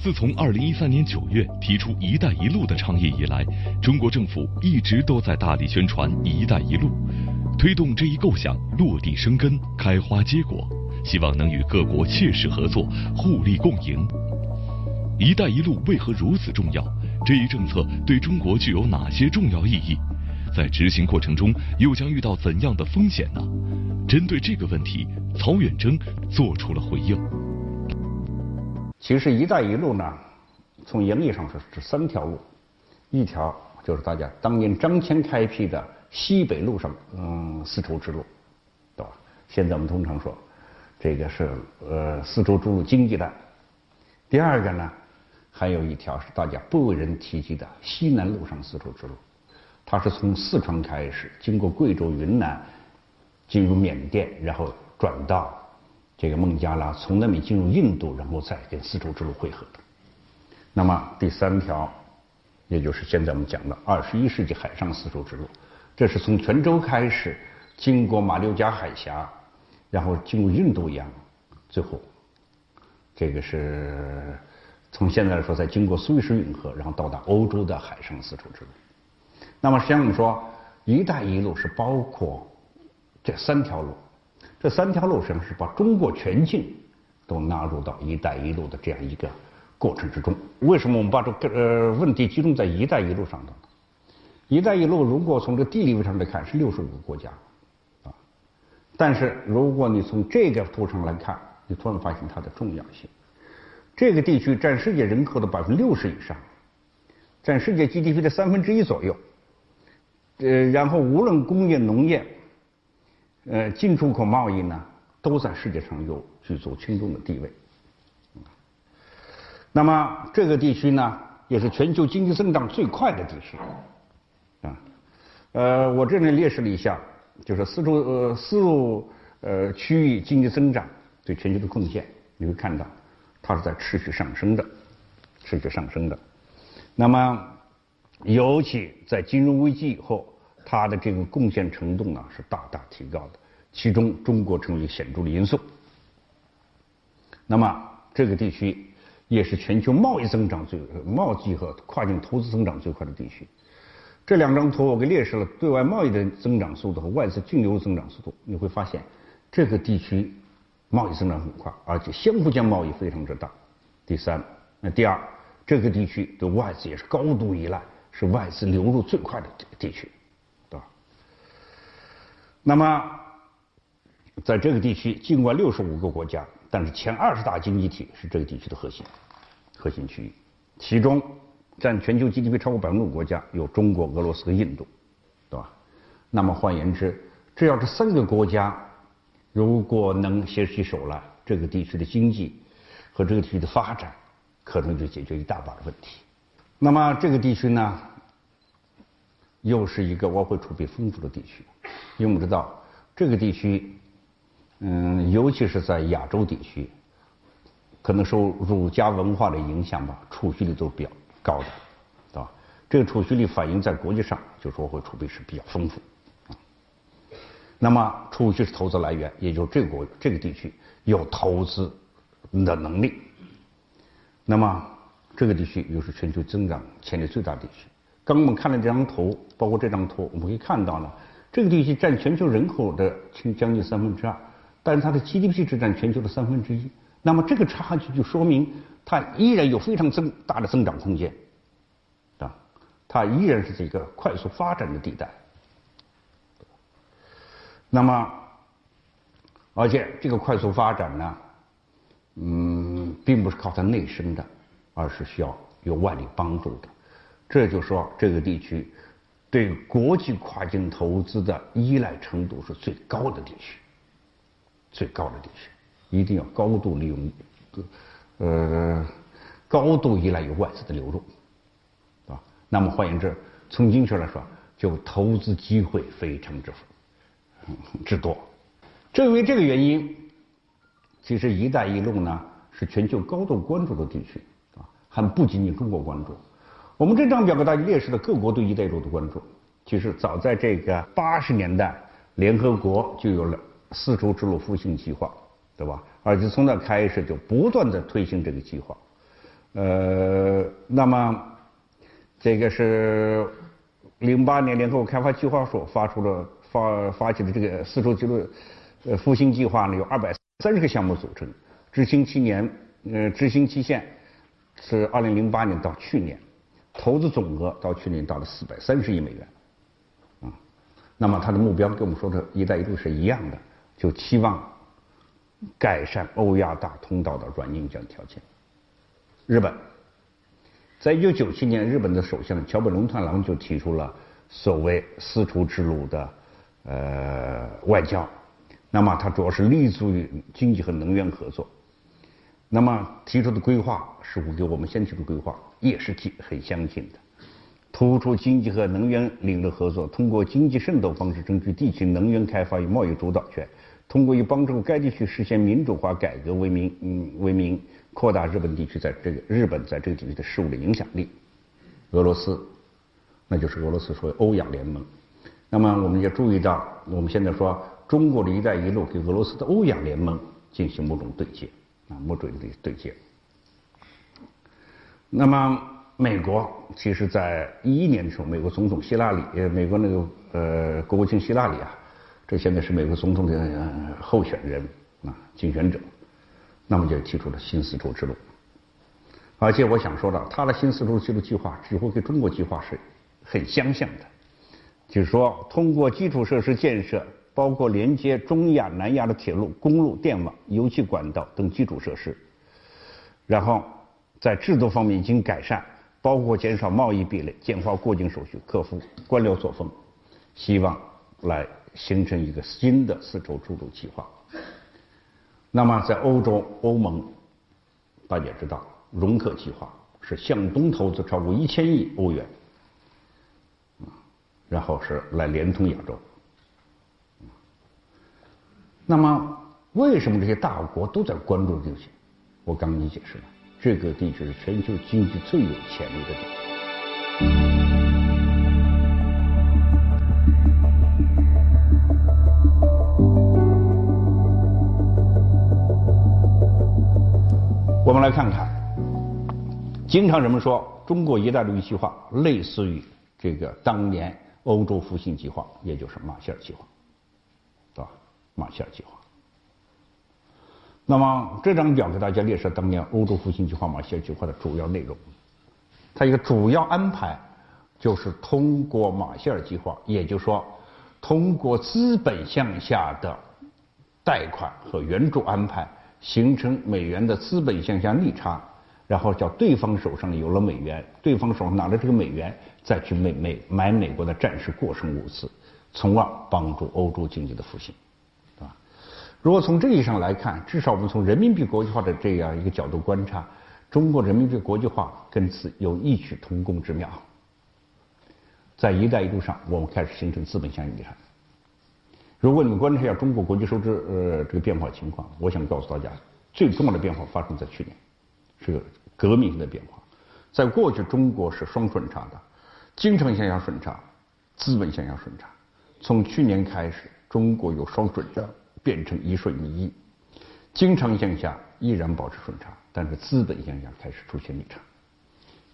自从二零一三年九月提出“一带一路”的倡议以来，中国政府一直都在大力宣传“一带一路”，推动这一构想落地生根、开花结果，希望能与各国切实合作、互利共赢。“一带一路”为何如此重要？这一政策对中国具有哪些重要意义？在执行过程中又将遇到怎样的风险呢？针对这个问题，曹远征做出了回应。其实“一带一路”呢，从原理上说是三条路，一条就是大家当年张骞开辟的西北路上，嗯，丝绸之路，对吧？现在我们通常说，这个是呃丝绸之路经济带。第二个呢，还有一条是大家不为人提及的西南路上丝绸之路，它是从四川开始，经过贵州、云南，进入缅甸，然后转到。这个孟加拉从那里进入印度，然后再跟丝绸之路汇合。那么第三条，也就是现在我们讲的二十一世纪海上丝绸之路，这是从泉州开始，经过马六甲海峡，然后进入印度洋，最后这个是从现在来说，再经过苏伊士运河，然后到达欧洲的海上丝绸之路。那么实际上我们说，一带一路是包括这三条路。这三条路实际上是把中国全境都纳入到“一带一路”的这样一个过程之中。为什么我们把这个呃问题集中在“一带一路”上呢？“一带一路”如果从这地理位上来看是六十五个国家，啊，但是如果你从这个图上来看，你突然发现它的重要性。这个地区占世界人口的百分之六十以上，占世界 GDP 的三分之一左右，呃，然后无论工业、农业。呃，进出口贸易呢，都在世界上有举足轻重的地位。那么这个地区呢，也是全球经济增长最快的地区。啊，呃，我这里列示了一下，就是丝绸呃丝路呃区域经济增长对全球的贡献，你会看到它是在持续上升的，持续上升的。那么，尤其在金融危机以后。它的这个贡献程度呢是大大提高的，其中中国成为显著的因素。那么这个地区也是全球贸易增长最贸易和跨境投资增长最快的地区。这两张图我给列示了对外贸易的增长速度和外资净流入增长速度，你会发现这个地区贸易增长很快，而且相互间贸易非常之大。第三，那第二，这个地区对外资也是高度依赖，是外资流入最快的地区。那么，在这个地区，尽管六十五个国家，但是前二十大经济体是这个地区的核心核心区域。其中，占全球 GDP 超过百分之五国家有中国、俄罗斯和印度，对吧？那么换言之，只要这三个国家如果能携起手来，这个地区的经济和这个地区的发展，可能就解决一大把的问题。那么这个地区呢，又是一个外汇储备丰富的地区。因为我们知道这个地区，嗯，尤其是在亚洲地区，可能受儒家文化的影响吧，储蓄率都比较高的，对吧？这个储蓄率反映在国际上，就说会储备是比较丰富。那么储蓄是投资来源，也就是这个国这个地区有投资的能力。那么这个地区又是全球增长潜力最大的地区。刚我们看了这张图，包括这张图，我们可以看到呢。这个地区占全球人口的将近三分之二，但是它的 GDP 只占全球的三分之一。那么这个差距就说明它依然有非常增大的增长空间，啊，它依然是这个快速发展的地带。那么，而且这个快速发展呢，嗯，并不是靠它内生的，而是需要有外力帮助的。这就说这个地区。对国际跨境投资的依赖程度是最高的地区，最高的地区，一定要高度利用，呃，高度依赖于外资的流入，啊，那么换言之，从经济学来说，就投资机会非常之之多。正因为这个原因，其实“一带一路”呢是全球高度关注的地区，啊，还不仅仅中国关注。我们这张表格大家列示了各国对“一带一路”的关注。其实早在这个八十年代，联合国就有了丝绸之路复兴计划，对吧？而且从那开始就不断的推行这个计划。呃，那么这个是零八年联合国开发计划署发出了发发起的这个丝绸之路呃复兴计划呢，有二百三十个项目组成，执行期年呃执行期限是二零零八年到去年，投资总额到去年达到四百三十亿美元，啊，那么它的目标跟我们说的一带一路是一样的，就期望改善欧亚大通道的软硬件条件。日本，在一九九七年，日本的首相桥本龙太郎就提出了所谓丝绸之路的呃外交，那么它主要是立足于经济和能源合作。那么提出的规划似乎跟我们先前的规划也是很相近的，突出经济和能源领域的合作，通过经济渗透方式争取地区能源开发与贸易主导权，通过以帮助该地区实现民主化改革为名，嗯，为名。扩大日本地区在这个日本在这个地区的事务的影响力，俄罗斯，那就是俄罗斯所谓欧亚联盟。那么我们也注意到，我们现在说中国的一带一路跟俄罗斯的欧亚联盟进行某种对接啊，某种的对接。那么美国其实在一一年的时候，美国总统希拉里，呃，美国那个呃国务卿希拉里啊，这现在是美国总统的候选人啊，竞选者。那么就提出了新丝绸之路，而且我想说的，他的新丝绸之路计划几乎跟中国计划是很相像的，就是说通过基础设施建设，包括连接中亚、南亚的铁路、公路、电网、油气管道等基础设施，然后在制度方面进行改善，包括减少贸易壁垒、简化过境手续、克服官僚作风，希望来形成一个新的丝绸之路计划。那么，在欧洲，欧盟大家知道，容克计划是向东投资超过一千亿欧元，然后是来连通亚洲。那么，为什么这些大国都在关注这些？我刚刚已经解释了，这个地区是全球经济最有潜力的地区。我们来看看，经常人们说中国“一带一路”计划类似于这个当年欧洲复兴计划，也就是马歇尔计划，马歇尔计划。那么这张表给大家列出当年欧洲复兴计划马歇尔计划的主要内容。它一个主要安排就是通过马歇尔计划，也就是说通过资本向下的贷款和援助安排。形成美元的资本向下逆差，然后叫对方手上有了美元，对方手上拿着这个美元再去美美买美国的战时过剩物资，从而帮助欧洲经济的复兴，如果从这意义上来看，至少我们从人民币国际化的这样一个角度观察，中国人民币国际化跟此有异曲同工之妙。在“一带一路”上，我们开始形成资本向下逆差。如果你们观察一下中国国际收支呃这个变化情况，我想告诉大家，最重要的变化发生在去年，是个革命性的变化。在过去，中国是双顺差的，经常向下顺差，资本向下顺差。从去年开始，中国有双顺差变成一顺一逆，经常向下依然保持顺差，但是资本向下开始出现逆差。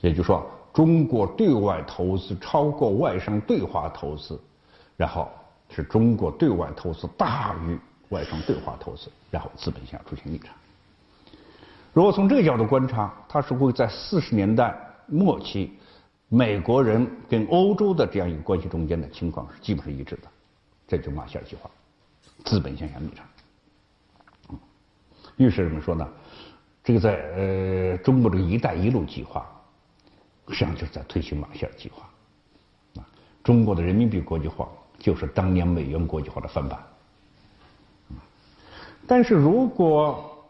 也就是说，中国对外投资超过外商对华投资，然后。是中国对外投资大于外商对华投资，然后资本下出现逆差。如果从这个角度观察，它是会在四十年代末期，美国人跟欧洲的这样一个关系中间的情况是基本是一致的，这就马歇尔计划，资本向下逆差。于是人们说呢，这个在呃中国这个“一带一路”计划，实际上就是在推行马歇尔计划，啊，中国的人民币国际化。就是当年美元国际化的翻版，但是如果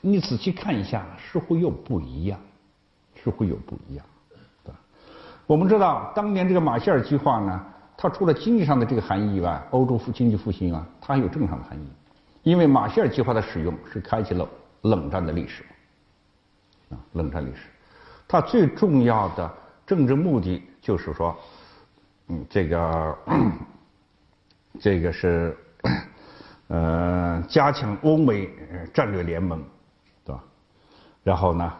你仔细看一下，似乎又不一样，似乎又不一样，我们知道，当年这个马歇尔计划呢，它除了经济上的这个含义以外，欧洲复经济复兴啊，它有正常的含义。因为马歇尔计划的使用是开启了冷战的历史，啊，冷战历史，它最重要的政治目的就是说，嗯，这个。这个是，呃，加强欧美战略联盟，对吧？然后呢，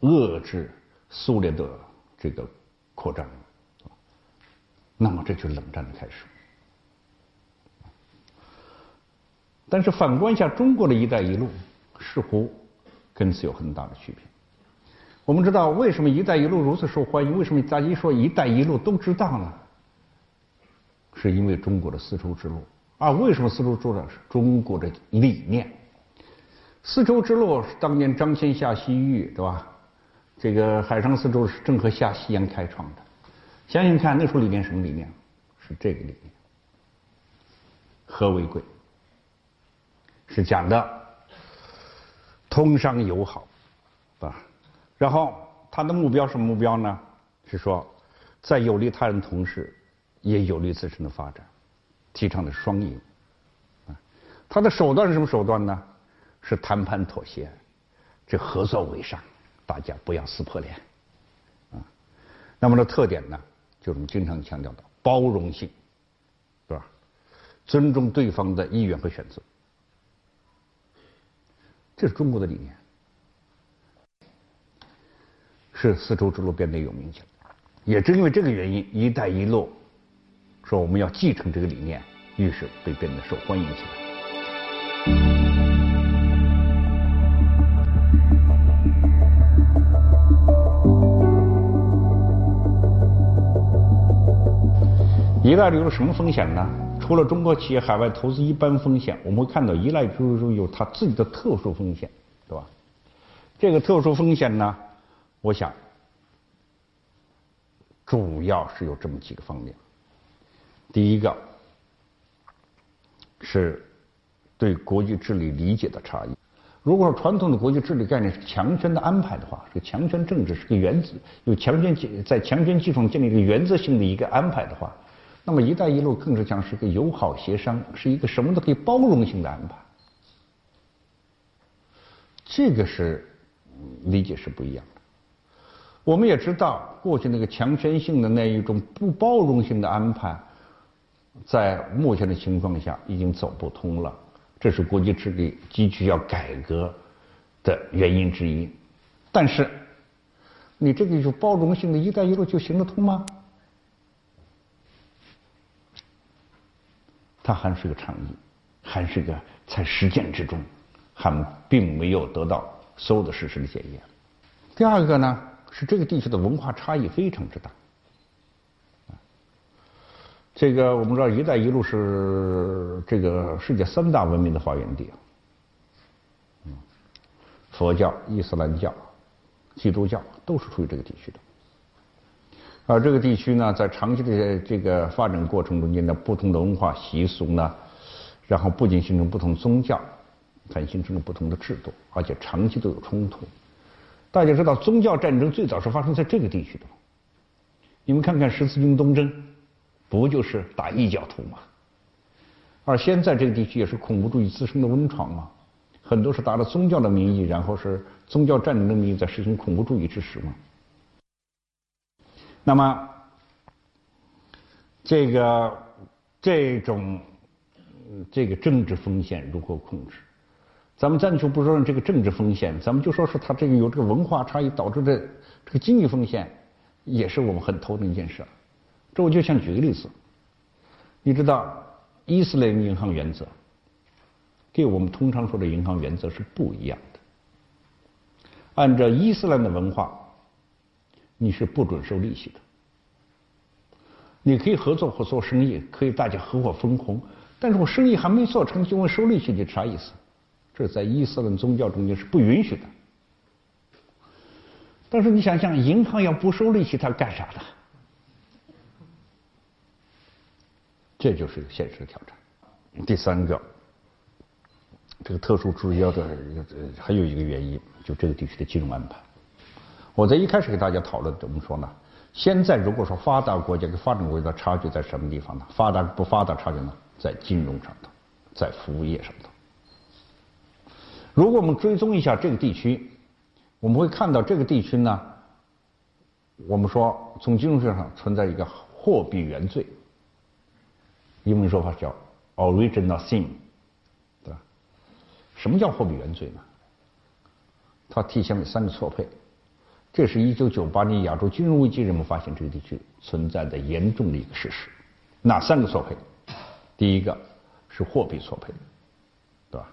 遏制苏联的这个扩张，那么这就是冷战的开始。但是反观一下中国的一带一路，似乎跟此有很大的区别。我们知道为什么一带一路如此受欢迎？为什么大家一说一带一路都知道呢？是因为中国的丝绸之路啊？为什么丝绸之路？是中国的理念。丝绸之路是当年张骞下西域，对吧？这个海上丝绸是郑和下西洋开创的。想想看，那时候理念什么理念？是这个理念：和为贵。是讲的通商友好，啊，然后他的目标什么目标呢？是说在有利他人同时，也有利自身的发展，提倡的双赢。啊，他的手段是什么手段呢？是谈判妥协，这合作为上，大家不要撕破脸。啊，那么的特点呢，就是我们经常强调的包容性，是吧？尊重对方的意愿和选择。这是中国的理念，是丝绸之路变得有名气了。也正因为这个原因，“一带一路”说我们要继承这个理念，于是被变得受欢迎起来。一带一路什么风险呢？除了中国企业海外投资一般风险，我们会看到一带一路有它自己的特殊风险，对吧？这个特殊风险呢，我想主要是有这么几个方面。第一个是对国际治理理解的差异。如果说传统的国际治理概念是强权的安排的话，是强权政治，是个原则，有强权在强权基础上建立一个原则性的一个安排的话。那么“一带一路”更是像是个友好协商，是一个什么都可以包容性的安排。这个是理解是不一样的。我们也知道，过去那个强权性的那一种不包容性的安排，在目前的情况下已经走不通了。这是国际治理急需要改革的原因之一。但是，你这个有包容性的“一带一路”就行得通吗？它还是个倡议，还是个在实践之中，还并没有得到所有的事实的检验。第二个呢，是这个地区的文化差异非常之大。这个我们知道，“一带一路”是这个世界三大文明的发源地，佛教、伊斯兰教、基督教都是处于这个地区的。而这个地区呢，在长期的这个发展过程中间呢，不同的文化习俗呢，然后不仅形成不同宗教，还形成了不同的制度，而且长期都有冲突。大家知道，宗教战争最早是发生在这个地区的。你们看看十字军东征，不就是打异教徒吗？而现在这个地区也是恐怖主义滋生的温床嘛，很多是打着宗教的名义，然后是宗教战争的名义在实行恐怖主义之时嘛。那么，这个这种这个政治风险如何控制？咱们暂且不说这个政治风险，咱们就说说它这个有这个文化差异导致的这个经济风险，也是我们很头疼一件事。这我就想举个例子，你知道伊斯兰银行原则跟我们通常说的银行原则是不一样的。按照伊斯兰的文化。你是不准收利息的，你可以合作或做生意，可以大家合伙分红，但是我生意还没做成就问收利息，你啥意思？这在伊斯兰宗教中间是不允许的。但是你想想，银行要不收利息，它干啥的？这就是一个现实的挑战。第三个，这个特殊注意要的还有一个原因，就这个地区的金融安排。我在一开始给大家讨论怎么说呢？现在如果说发达国家跟发展国家的差距在什么地方呢？发达不发达差距呢？在金融上头，在服务业上头。如果我们追踪一下这个地区，我们会看到这个地区呢，我们说从金融学上存在一个货币原罪，英文说法叫 original sin，对吧？什么叫货币原罪呢？它体现为三个错配。这是一九九八年亚洲金融危机人们发现这个地区存在的严重的一个事实。哪三个错配？第一个是货币错配，对吧？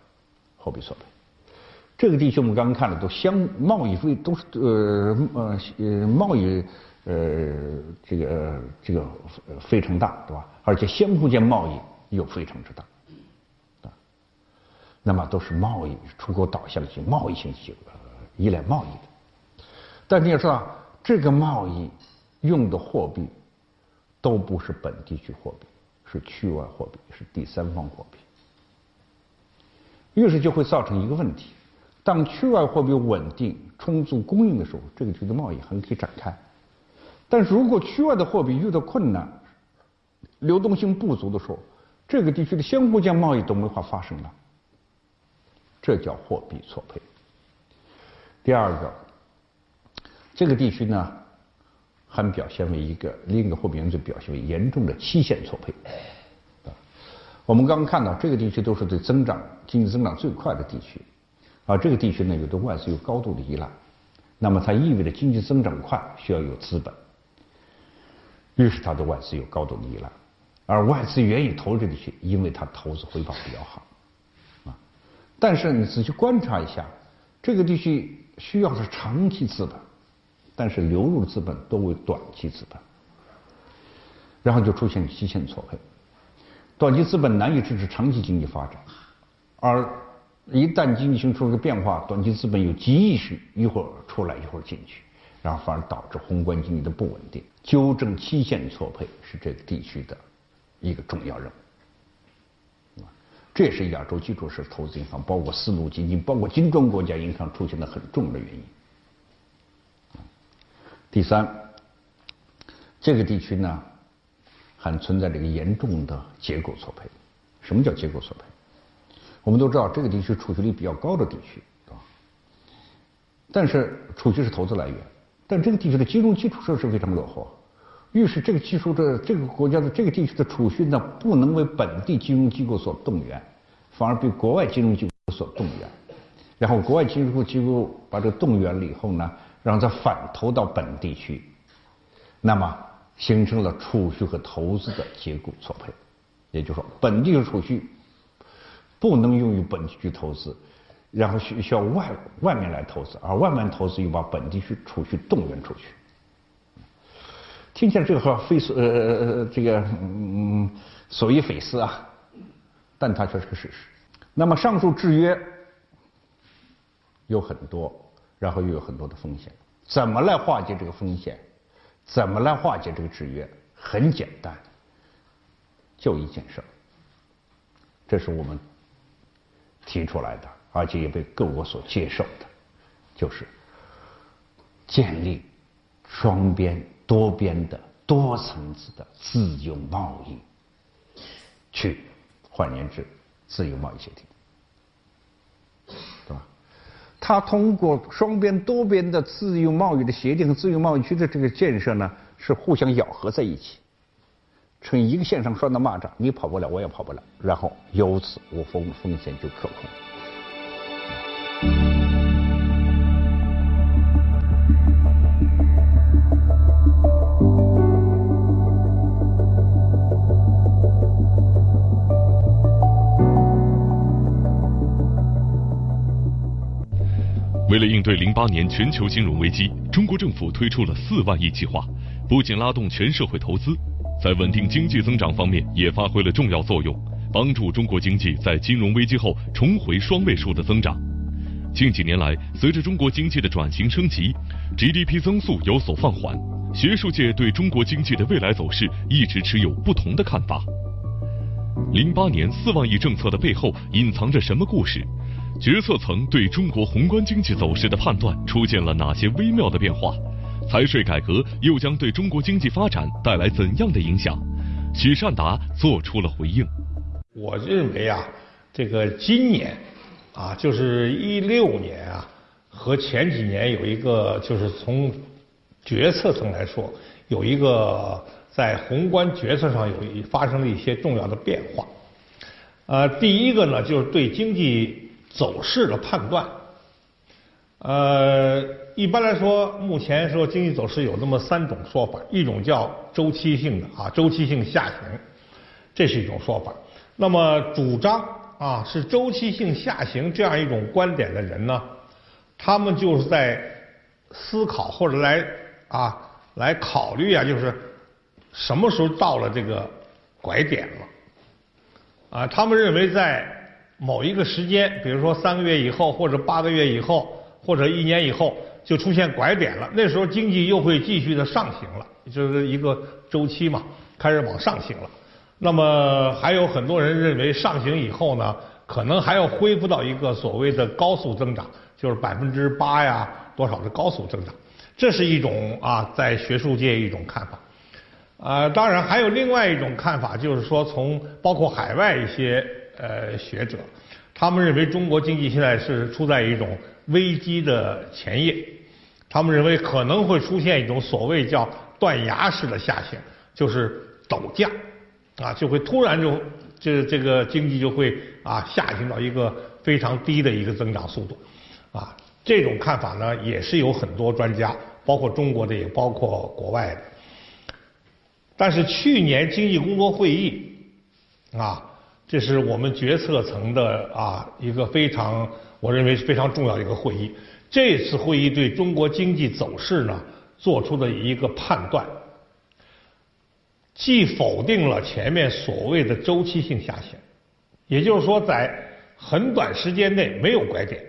货币错配。这个地区我们刚刚看了，都相贸易费都是呃呃呃贸易呃这个这个非常大，对吧？而且相互间贸易又非常之大，啊，那么都是贸易出口导向型、贸易型型依赖贸易的。但你要知道，这个贸易用的货币都不是本地区货币，是区外货币，是第三方货币。于是就会造成一个问题。当区外货币稳定、充足供应的时候，这个区的贸易很可以展开。但是如果区外的货币遇到困难、流动性不足的时候，这个地区的相互间贸易都没法发生了。这叫货币错配。第二个，这个地区呢，还表现为一个另一个货币因素，表现为严重的期限错配。我们刚刚看到，这个地区都是对增长经济增长最快的地区。而这个地区呢，有对外资有高度的依赖，那么它意味着经济增长快需要有资本，于是它对外资有高度的依赖，而外资愿意投这地区，因为它投资回报比较好，啊，但是你仔细观察一下，这个地区需要的是长期资本，但是流入的资本多为短期资本，然后就出现期限错配，短期资本难以支持长期经济发展，而。一旦经济形成个变化，短期资本有急意识，一会儿出来一会儿进去，然后反而导致宏观经济的不稳定。纠正期限错配是这个地区的一个重要任务。这也是亚洲基础设施投资银行，包括丝路基金、包括金砖国家银行出现的很重要的原因。第三，这个地区呢还存在着一个严重的结构错配。什么叫结构错配？我们都知道这个地区储蓄率比较高的地区，对吧？但是储蓄是投资来源，但这个地区的金融基础设施非常落后，于是这个技术的这个国家的这个地区的储蓄呢，不能为本地金融机构所动员，反而被国外金融机构所动员，然后国外金融机构把这个动员了以后呢，让它反投到本地区，那么形成了储蓄和投资的结构错配，也就是说本地的储蓄。不能用于本地区投资，然后需需要外外面来投资，而外面投资又把本地区储蓄动员出去。听起来这个话非所呃这个嗯所谓匪思啊，但它却是个事实。那么上述制约有很多，然后又有很多的风险，怎么来化解这个风险？怎么来化解这个制约？很简单，就一件事儿，这是我们。提出来的，而且也被各国所接受的，就是建立双边、多边的多层次的自由贸易区，换言之，自由贸易协定，对吧？它通过双边、多边的自由贸易的协定和自由贸易区的这个建设呢，是互相咬合在一起。成一个线上拴的蚂蚱，你跑不了，我也跑不了，然后由此我风风险就可控。为了应对零八年全球金融危机，中国政府推出了四万亿计划，不仅拉动全社会投资。在稳定经济增长方面也发挥了重要作用，帮助中国经济在金融危机后重回双位数的增长。近几年来，随着中国经济的转型升级，GDP 增速有所放缓。学术界对中国经济的未来走势一直持有不同的看法。零八年四万亿政策的背后隐藏着什么故事？决策层对中国宏观经济走势的判断出现了哪些微妙的变化？财税改革又将对中国经济发展带来怎样的影响？许善达做出了回应。我认为啊，这个今年啊，就是一六年啊，和前几年有一个，就是从决策层来说，有一个在宏观决策上有一发生了一些重要的变化。呃，第一个呢，就是对经济走势的判断。呃，一般来说，目前说经济走势有那么三种说法，一种叫周期性的啊，周期性下行，这是一种说法。那么主张啊是周期性下行这样一种观点的人呢，他们就是在思考或者来啊来考虑啊，就是什么时候到了这个拐点了啊？他们认为在某一个时间，比如说三个月以后或者八个月以后。或者一年以后就出现拐点了，那时候经济又会继续的上行了，就是一个周期嘛，开始往上行了。那么还有很多人认为上行以后呢，可能还要恢复到一个所谓的高速增长，就是百分之八呀多少的高速增长，这是一种啊在学术界一种看法。啊，当然还有另外一种看法，就是说从包括海外一些呃学者，他们认为中国经济现在是处在一种。危机的前夜，他们认为可能会出现一种所谓叫断崖式的下行，就是陡降，啊，就会突然就这这个经济就会啊下行到一个非常低的一个增长速度，啊，这种看法呢也是有很多专家，包括中国的也包括国外的，但是去年经济工作会议，啊，这是我们决策层的啊一个非常。我认为是非常重要的一个会议。这次会议对中国经济走势呢做出的一个判断，既否定了前面所谓的周期性下行，也就是说在很短时间内没有拐点，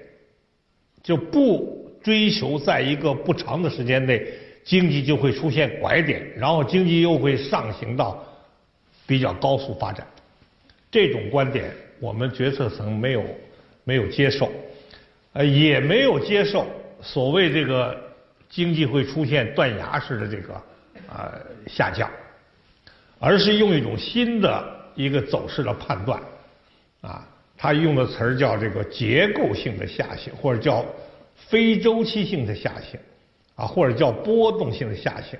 就不追求在一个不长的时间内经济就会出现拐点，然后经济又会上行到比较高速发展。这种观点，我们决策层没有。没有接受，呃，也没有接受所谓这个经济会出现断崖式的这个啊下降，而是用一种新的一个走势的判断，啊，他用的词儿叫这个结构性的下行，或者叫非周期性的下行，啊，或者叫波动性的下行。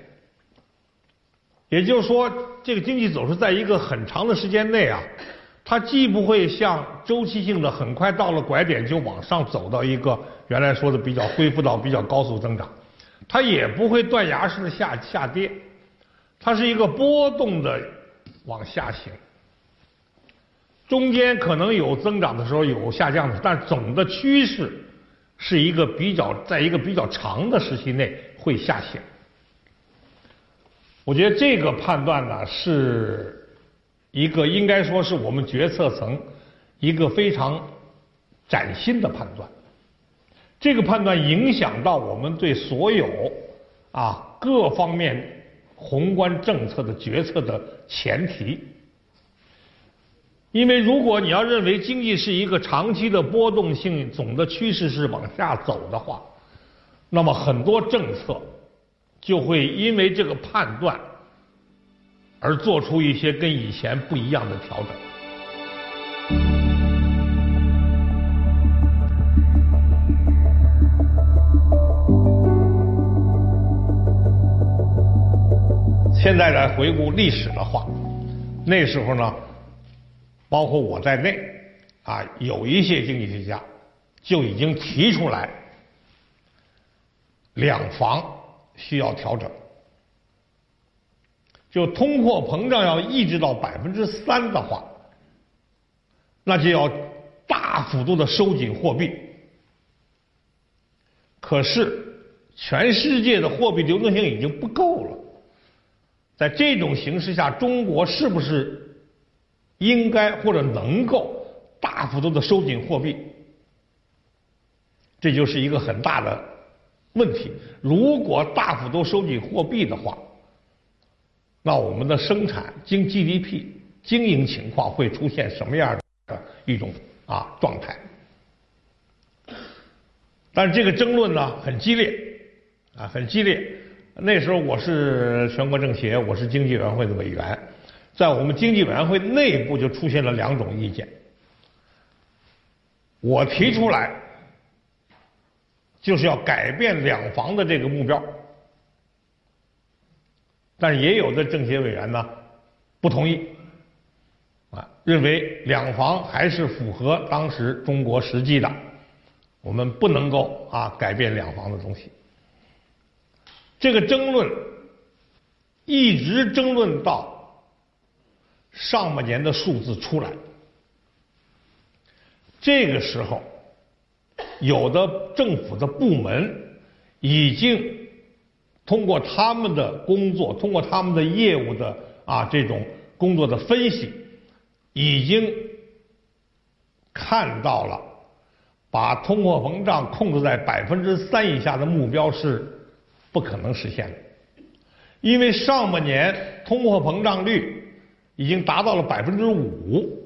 也就是说，这个经济走势在一个很长的时间内啊。它既不会像周期性的很快到了拐点就往上走到一个原来说的比较恢复到比较高速增长，它也不会断崖式的下下跌，它是一个波动的往下行，中间可能有增长的时候有下降的，但总的趋势是一个比较在一个比较长的时期内会下行。我觉得这个判断呢是。一个应该说是我们决策层一个非常崭新的判断，这个判断影响到我们对所有啊各方面宏观政策的决策的前提。因为如果你要认为经济是一个长期的波动性，总的趋势是往下走的话，那么很多政策就会因为这个判断。而做出一些跟以前不一样的调整。现在来回顾历史的话，那时候呢，包括我在内，啊，有一些经济学家就已经提出来，两房需要调整。就通货膨胀要抑制到百分之三的话，那就要大幅度的收紧货币。可是，全世界的货币流动性已经不够了，在这种形势下，中国是不是应该或者能够大幅度的收紧货币？这就是一个很大的问题。如果大幅度收紧货币的话，那我们的生产经 GDP 经营情况会出现什么样的一种啊状态？但这个争论呢很激烈，啊很激烈。那时候我是全国政协，我是经济委员会的委员，在我们经济委员会内部就出现了两种意见。我提出来就是要改变两房的这个目标。但是也有的政协委员呢不同意，啊，认为两房还是符合当时中国实际的。我们不能够啊改变两房的东西。这个争论一直争论到上半年的数字出来，这个时候，有的政府的部门已经通过他们的工作，通过他们的业务的啊这种工作的分析，已经看到了把通货膨胀控制在百分之三以下的目标是不可能实现的，因为上半年通货膨胀率已经达到了百分之五。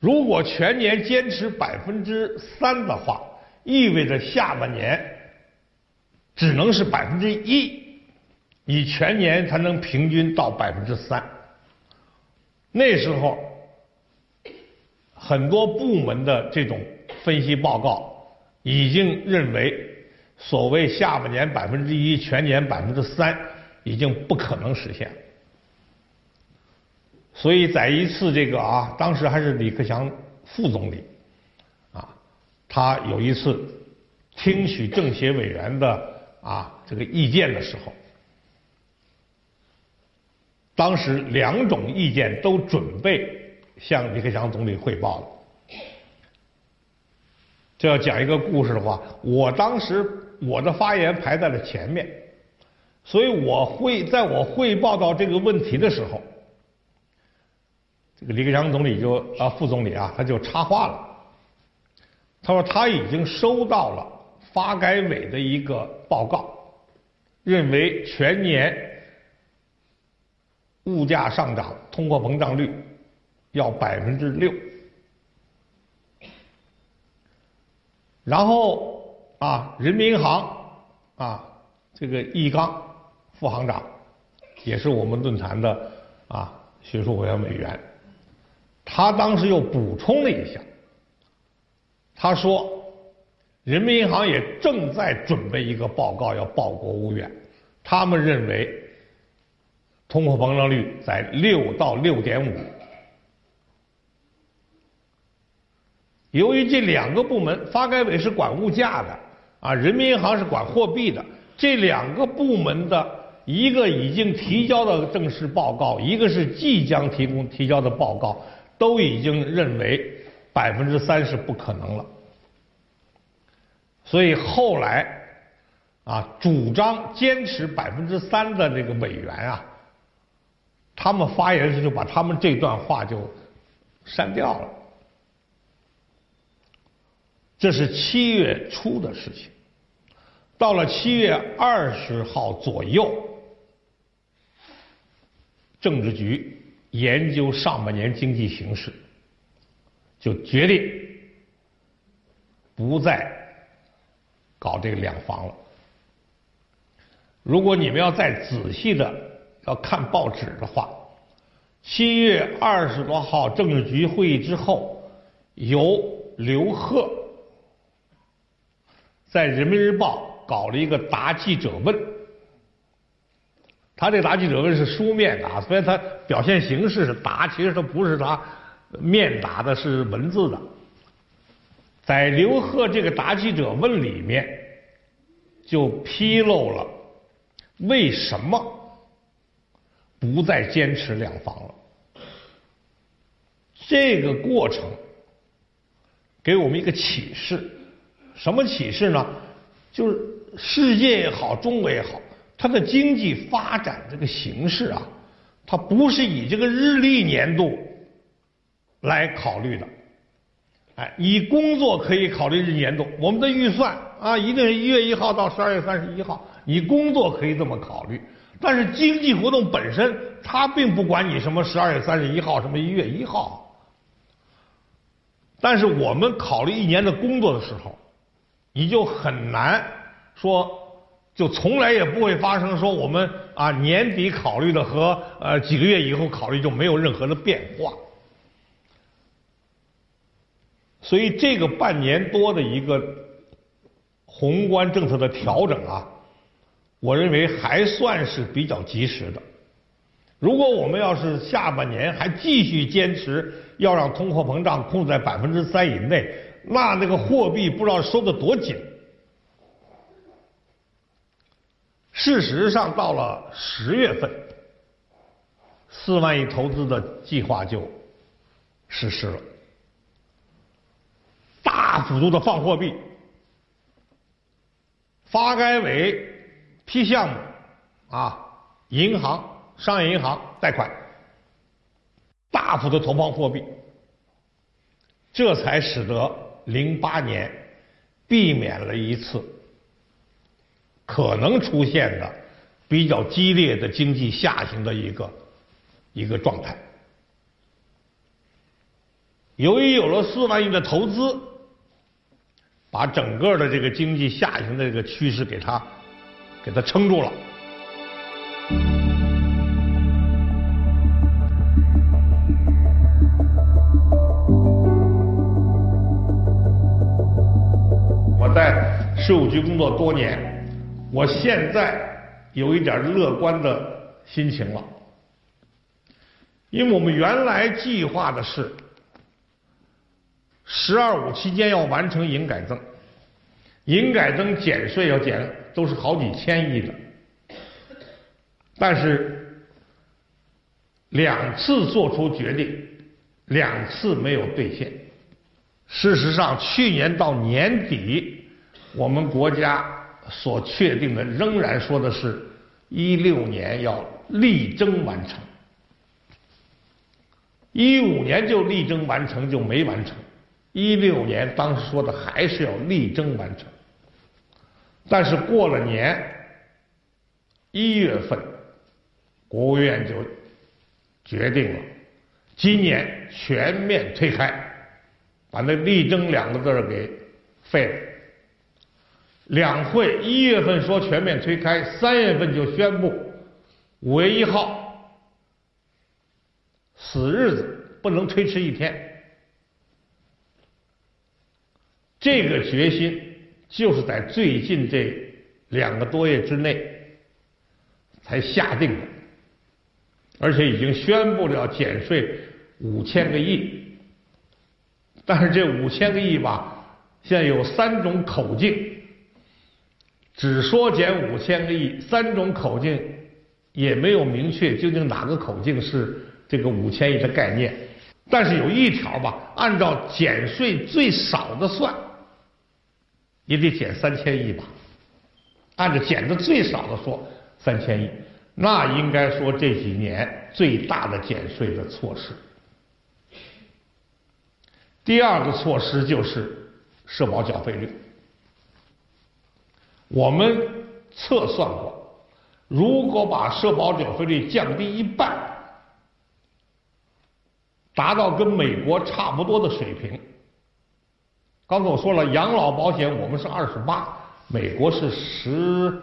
如果全年坚持百分之三的话，意味着下半年只能是百分之一，你全年才能平均到百分之三。那时候，很多部门的这种分析报告已经认为，所谓下半年百分之一，全年百分之三，已经不可能实现。所以在一次这个啊，当时还是李克强副总理，啊，他有一次听取政协委员的啊这个意见的时候，当时两种意见都准备向李克强总理汇报了。这要讲一个故事的话，我当时我的发言排在了前面，所以我会在我汇报到这个问题的时候。这个李克强总理就啊，副总理啊，他就插话了。他说他已经收到了发改委的一个报告，认为全年物价上涨、通货膨胀率要百分之六。然后啊，人民银行啊，这个易纲副行长也是我们论坛的啊学术委员委员。他当时又补充了一下，他说，人民银行也正在准备一个报告要报国务院，他们认为通货膨胀率在六到六点五。由于这两个部门，发改委是管物价的，啊，人民银行是管货币的，这两个部门的一个已经提交的正式报告，一个是即将提供提交的报告。都已经认为百分之三是不可能了，所以后来啊，主张坚持百分之三的这个委员啊，他们发言时就把他们这段话就删掉了。这是七月初的事情，到了七月二十号左右，政治局。研究上半年经济形势，就决定不再搞这个两房了。如果你们要再仔细的要看报纸的话，七月二十多号政治局会议之后，由刘鹤在《人民日报》搞了一个答记者问。他这答记者问是书面答，虽然他表现形式是答，其实他不是他面答的，是文字的。在刘贺这个答记者问里面，就披露了为什么不再坚持两房了。这个过程给我们一个启示，什么启示呢？就是世界也好，中国也好。它的经济发展这个形势啊，它不是以这个日历年度来考虑的，哎，以工作可以考虑日年度，我们的预算啊，一定是一月一号到十二月三十一号，你工作可以这么考虑，但是经济活动本身，它并不管你什么十二月三十一号，什么一月一号，但是我们考虑一年的工作的时候，你就很难说。就从来也不会发生说我们啊年底考虑的和呃几个月以后考虑就没有任何的变化，所以这个半年多的一个宏观政策的调整啊，我认为还算是比较及时的。如果我们要是下半年还继续坚持要让通货膨胀控制在百分之三以内，那那个货币不知道收的多紧。事实上，到了十月份，四万亿投资的计划就实施了，大幅度的放货币，发改委批项目，啊，银行、商业银行贷款，大幅的投放货币，这才使得零八年避免了一次。可能出现的比较激烈的经济下行的一个一个状态。由于有了四万亿的投资，把整个的这个经济下行的这个趋势给它给它撑住了。我在税务局工作多年。我现在有一点乐观的心情了，因为我们原来计划的是“十二五”期间要完成营改增，营改增减税要减都是好几千亿的，但是两次做出决定，两次没有兑现。事实上，去年到年底，我们国家。所确定的仍然说的是，一六年要力争完成，一五年就力争完成就没完成，一六年当时说的还是要力争完成，但是过了年，一月份，国务院就决定了，今年全面推开，把那“力争”两个字给废了。两会一月份说全面推开，三月份就宣布五月一号死日子不能推迟一天。这个决心就是在最近这两个多月之内才下定的，而且已经宣布了减税五千个亿。但是这五千个亿吧，现在有三种口径。只说减五千个亿，三种口径也没有明确究竟哪个口径是这个五千亿的概念。但是有一条吧，按照减税最少的算，也得减三千亿吧。按照减的最少的说，三千亿，那应该说这几年最大的减税的措施。第二个措施就是社保缴费率。我们测算过，如果把社保缴费率降低一半，达到跟美国差不多的水平。刚才我说了，养老保险我们是二十八，美国是十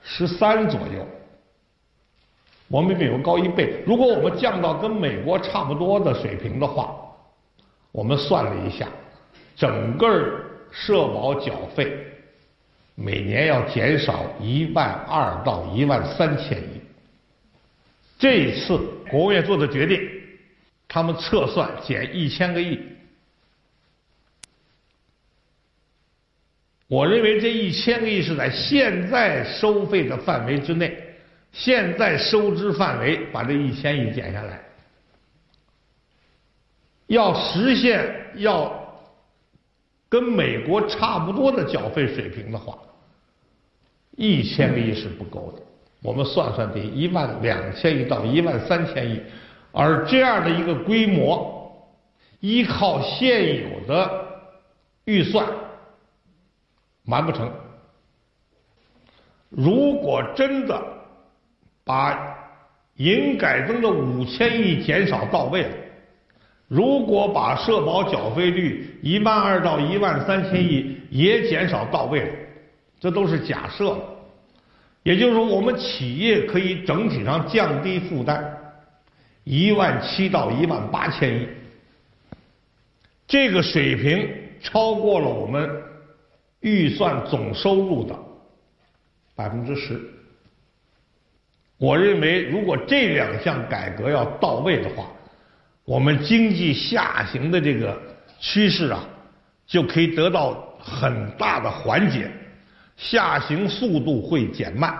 十三左右，我们比美国高一倍。如果我们降到跟美国差不多的水平的话，我们算了一下，整个社保缴费。每年要减少一万二到一万三千亿。这一次国务院做的决定，他们测算减一千个亿。我认为这一千个亿是在现在收费的范围之内，现在收支范围把这一千亿减下来，要实现要。跟美国差不多的缴费水平的话，一千个亿是不够的。我们算算得一万两千亿到一万三千亿，而这样的一个规模，依靠现有的预算，完不成。如果真的把营改增的五千亿减少到位了。如果把社保缴费率一万二到一万三千亿也减少到位了，这都是假设。也就是说，我们企业可以整体上降低负担一万七到一万八千亿，这个水平超过了我们预算总收入的百分之十。我认为，如果这两项改革要到位的话，我们经济下行的这个趋势啊，就可以得到很大的缓解，下行速度会减慢，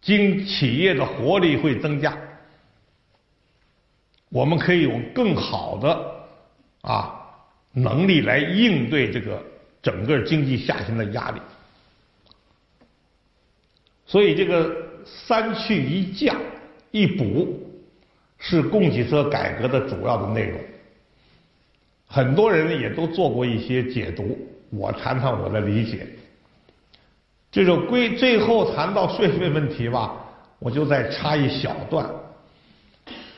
经企业的活力会增加，我们可以有更好的啊能力来应对这个整个经济下行的压力。所以这个三去一降一补是供给侧改革的主要的内容。很多人也都做过一些解读，我谈谈我的理解。这个归最后谈到税费问题吧，我就再插一小段，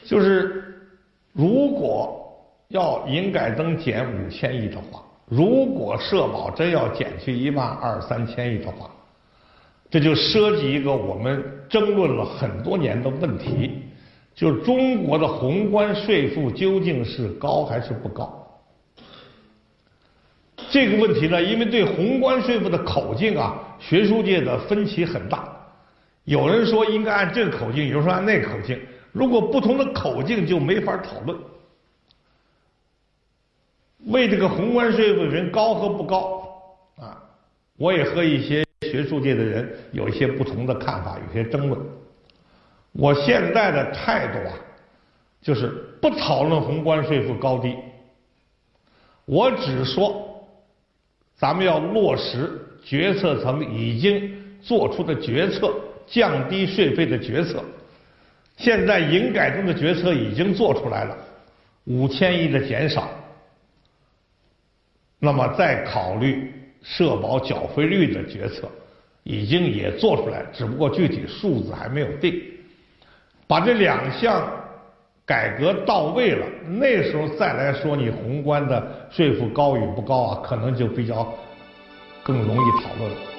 就是如果要营改增减五千亿的话，如果社保真要减去一万二三千亿的话。这就涉及一个我们争论了很多年的问题，就是中国的宏观税负究竟是高还是不高？这个问题呢，因为对宏观税负的口径啊，学术界的分歧很大。有人说应该按这个口径，有人说按那个口径。如果不同的口径，就没法讨论。为这个宏观税负人高和不高啊，我也和一些。学术界的人有一些不同的看法，有些争论。我现在的态度啊，就是不讨论宏观税负高低，我只说咱们要落实决策层已经做出的决策，降低税费的决策。现在营改中的决策已经做出来了，五千亿的减少，那么再考虑社保缴费率的决策。已经也做出来，只不过具体数字还没有定。把这两项改革到位了，那时候再来说你宏观的税负高与不高啊，可能就比较更容易讨论了。